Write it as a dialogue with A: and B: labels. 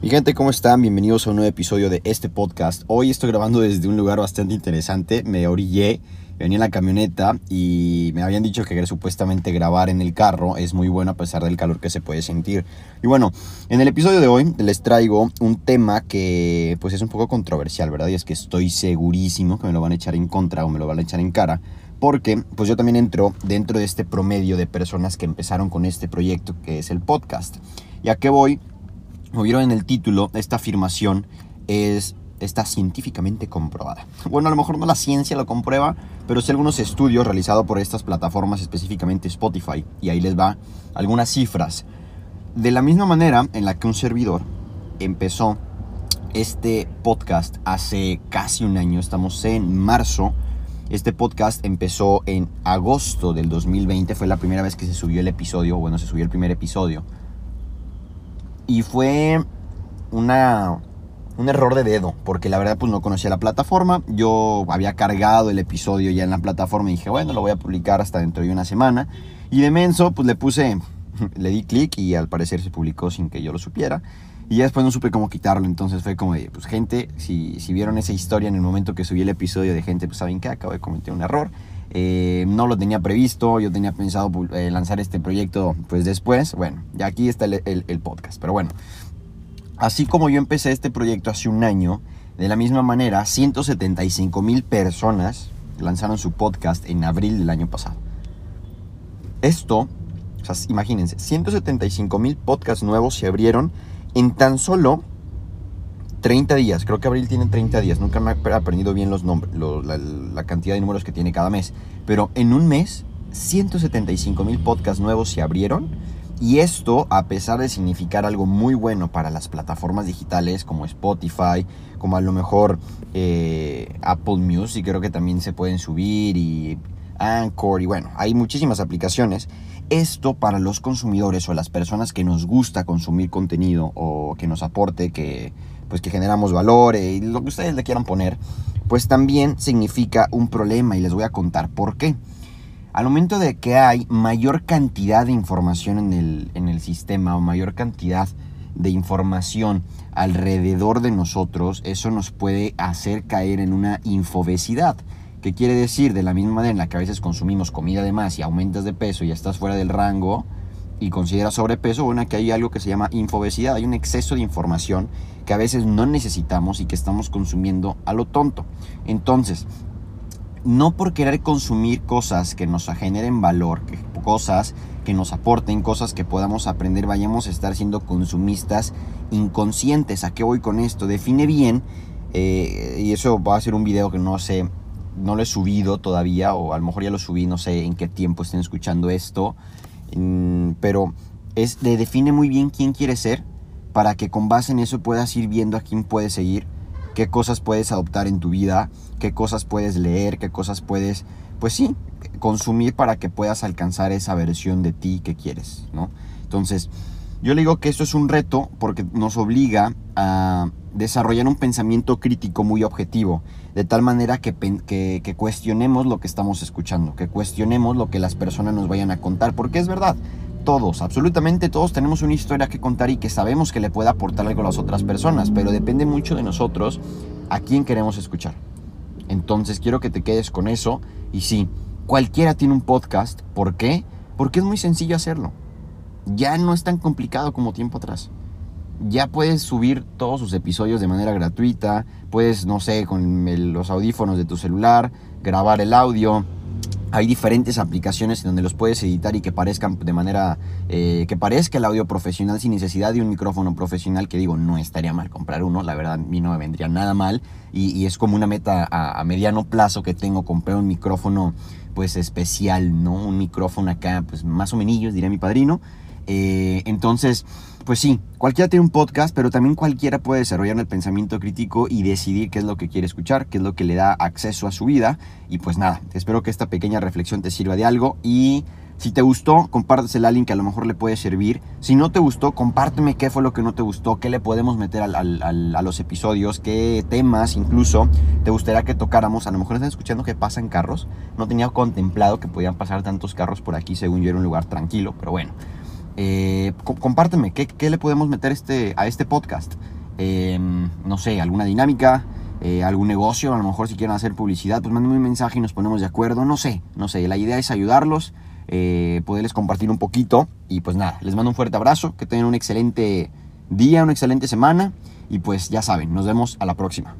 A: Mi gente, ¿cómo están? Bienvenidos a un nuevo episodio de este podcast. Hoy estoy grabando desde un lugar bastante interesante. Me orillé, venía en la camioneta y me habían dicho que supuestamente grabar en el carro es muy bueno a pesar del calor que se puede sentir. Y bueno, en el episodio de hoy les traigo un tema que pues es un poco controversial, ¿verdad? Y es que estoy segurísimo que me lo van a echar en contra o me lo van a echar en cara. Porque pues yo también entro dentro de este promedio de personas que empezaron con este proyecto que es el podcast. ¿Y a voy? Como vieron en el título, esta afirmación es, está científicamente comprobada. Bueno, a lo mejor no la ciencia lo comprueba, pero sí algunos estudios realizados por estas plataformas, específicamente Spotify, y ahí les va algunas cifras. De la misma manera en la que un servidor empezó este podcast hace casi un año, estamos en marzo, este podcast empezó en agosto del 2020, fue la primera vez que se subió el episodio, bueno, se subió el primer episodio. Y fue una, un error de dedo, porque la verdad pues no conocía la plataforma. Yo había cargado el episodio ya en la plataforma y dije, bueno, lo voy a publicar hasta dentro de una semana. Y de menso pues le puse, le di clic y al parecer se publicó sin que yo lo supiera. Y ya después no supe cómo quitarlo, entonces fue como pues gente, si, si vieron esa historia en el momento que subí el episodio de gente, pues saben que acabo de cometer un error. Eh, no lo tenía previsto, yo tenía pensado eh, lanzar este proyecto pues después. Bueno, ya aquí está el, el, podcast. Pero bueno, así como yo empecé este proyecto hace un año, de la misma manera, 175 mil personas lanzaron su podcast en abril del año pasado. Esto, o sea, imagínense, 175 mil podcasts nuevos se abrieron en tan solo 30 días, creo que abril tiene 30 días, nunca me he aprendido bien los nombres, la, cantidad de números que tiene cada mes, pero en un mes 175 mil podcasts nuevos se abrieron y esto a pesar de significar algo muy bueno para las plataformas digitales como Spotify, como a lo mejor eh, Apple Music, creo que también se pueden subir y Anchor y bueno, hay muchísimas aplicaciones. Esto para los consumidores o las personas que nos gusta consumir contenido o que nos aporte, que pues que generamos valor eh, y lo que ustedes le quieran poner, pues también significa un problema y les voy a contar por qué. Al momento de que hay mayor cantidad de información en el, en el sistema o mayor cantidad de información alrededor de nosotros, eso nos puede hacer caer en una infobesidad. ¿Qué quiere decir? De la misma manera en la que a veces consumimos comida de más y aumentas de peso y estás fuera del rango, y considera sobrepeso, bueno, que hay algo que se llama infobesidad, hay un exceso de información que a veces no necesitamos y que estamos consumiendo a lo tonto. Entonces, no por querer consumir cosas que nos generen valor, cosas que nos aporten, cosas que podamos aprender, vayamos a estar siendo consumistas inconscientes. ¿A qué voy con esto? Define bien, eh, y eso va a ser un video que no sé, no lo he subido todavía, o a lo mejor ya lo subí, no sé en qué tiempo estén escuchando esto. Mm, pero es, le define muy bien quién quiere ser para que con base en eso puedas ir viendo a quién puedes seguir, qué cosas puedes adoptar en tu vida, qué cosas puedes leer, qué cosas puedes, pues sí, consumir para que puedas alcanzar esa versión de ti que quieres, ¿no? Entonces, yo le digo que esto es un reto porque nos obliga a desarrollar un pensamiento crítico muy objetivo, de tal manera que, cuestionemos lo que estamos escuchando, que cuestionemos lo que las personas nos vayan a contar, porque es verdad, todos, absolutamente todos tenemos una historia que contar y que sabemos que le puede aportar algo a las otras personas, pero depende mucho de nosotros a quién queremos escuchar. Entonces quiero que te quedes con eso y sí, cualquiera tiene un podcast, ¿por qué? Porque es muy sencillo hacerlo ya no es tan complicado como tiempo atrás. Ya puedes subir todos sus episodios de manera gratuita, puedes, no sé, con los audífonos de tu celular, grabar el audio. Hay diferentes aplicaciones donde los puedes editar y que parezcan de manera, eh, que parezca el audio profesional sin necesidad de un micrófono profesional, que digo, no estaría mal comprar uno, la verdad a mí no me vendría nada mal y, es como una meta a, a mediano plazo que tengo, comprar un micrófono pues especial, ¿no? Un micrófono acá, pues más o menos, diría mi padrino, eh, entonces, pues sí, cualquiera tiene un podcast, pero también cualquiera puede desarrollar el pensamiento crítico y decidir qué es lo que quiere escuchar, qué es lo que le da acceso a su vida. Y pues nada, espero que esta pequeña reflexión te sirva de algo y... Si te gustó, compártesela a alguien que a lo mejor le puede servir. Si no te gustó, compárteme qué fue lo que no te gustó, qué le podemos meter a los episodios, qué temas incluso te gustaría que tocáramos. A lo mejor están escuchando que pasan carros. No tenía contemplado que podían pasar tantos carros por aquí, según yo era un lugar tranquilo, pero bueno. Eh, compárteme, ¿qué, ¿qué, le podemos meter este, a este podcast? Em, no sé, alguna dinámica, eh, algún negocio, a lo mejor si quieren hacer publicidad, pues mándenme un mensaje y nos ponemos de acuerdo. No sé, no sé, la idea es ayudarlos, eh, poderles compartir un poquito. Y pues nada, les mando un fuerte abrazo, que tengan un excelente día, una excelente semana. Y pues ya saben, nos vemos a la próxima.